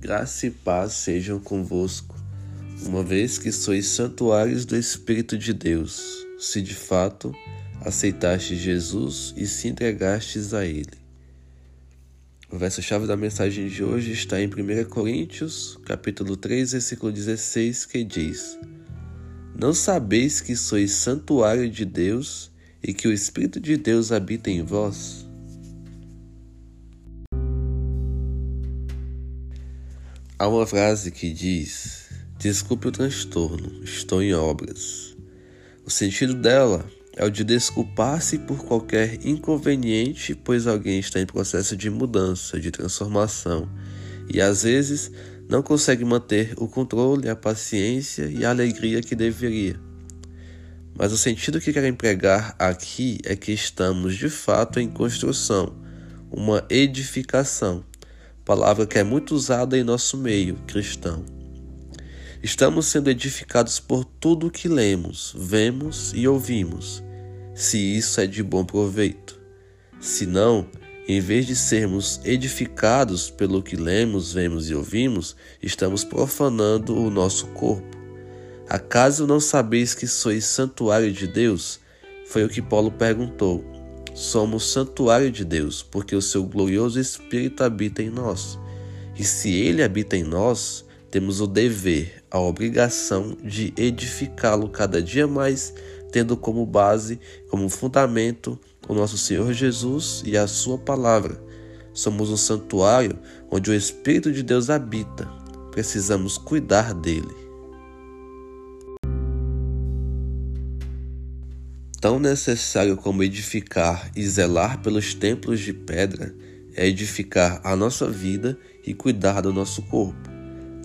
Graça e paz sejam convosco, uma vez que sois santuários do Espírito de Deus, se de fato aceitastes Jesus e se entregastes a Ele. O verso-chave da mensagem de hoje está em 1 Coríntios, capítulo 3, versículo 16, que diz: Não sabeis que sois santuário de Deus e que o Espírito de Deus habita em vós? Há uma frase que diz: Desculpe o transtorno, estou em obras. O sentido dela é o de desculpar-se por qualquer inconveniente, pois alguém está em processo de mudança, de transformação, e às vezes não consegue manter o controle, a paciência e a alegria que deveria. Mas o sentido que quero empregar aqui é que estamos de fato em construção, uma edificação palavra que é muito usada em nosso meio cristão. Estamos sendo edificados por tudo o que lemos, vemos e ouvimos, se isso é de bom proveito. Se não, em vez de sermos edificados pelo que lemos, vemos e ouvimos, estamos profanando o nosso corpo. Acaso não sabeis que sois santuário de Deus? Foi o que Paulo perguntou somos santuário de Deus, porque o seu glorioso Espírito habita em nós. E se ele habita em nós, temos o dever, a obrigação de edificá-lo cada dia mais, tendo como base, como fundamento, o nosso Senhor Jesus e a Sua palavra. Somos um santuário onde o Espírito de Deus habita. Precisamos cuidar dele. Tão necessário como edificar e zelar pelos templos de pedra é edificar a nossa vida e cuidar do nosso corpo.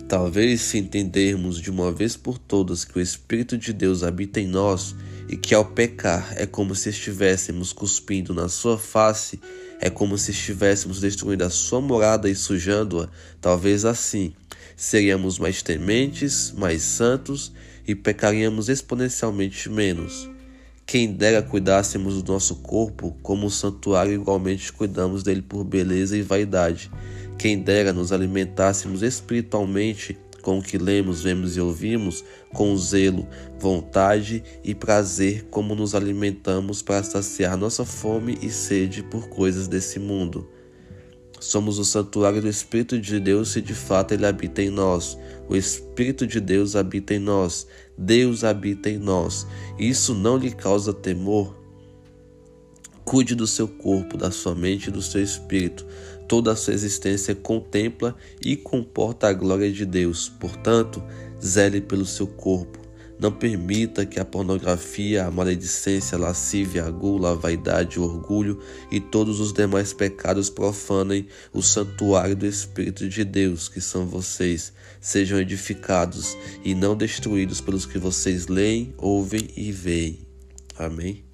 Talvez, se entendermos de uma vez por todas que o Espírito de Deus habita em nós e que ao pecar é como se estivéssemos cuspindo na sua face, é como se estivéssemos destruindo a sua morada e sujando-a, talvez assim seríamos mais tementes, mais santos e pecaríamos exponencialmente menos. Quem dera cuidássemos do nosso corpo como um santuário, igualmente cuidamos dele por beleza e vaidade. Quem dera nos alimentássemos espiritualmente com o que lemos, vemos e ouvimos, com zelo, vontade e prazer, como nos alimentamos para saciar nossa fome e sede por coisas desse mundo. Somos o santuário do Espírito de Deus se de fato ele habita em nós. O Espírito de Deus habita em nós. Deus habita em nós. Isso não lhe causa temor? Cuide do seu corpo, da sua mente e do seu espírito. Toda a sua existência contempla e comporta a glória de Deus. Portanto, zele pelo seu corpo. Não permita que a pornografia, a maledicência, a lascívia, a gula, a vaidade, o orgulho e todos os demais pecados profanem o santuário do Espírito de Deus, que são vocês. Sejam edificados e não destruídos pelos que vocês leem, ouvem e veem. Amém.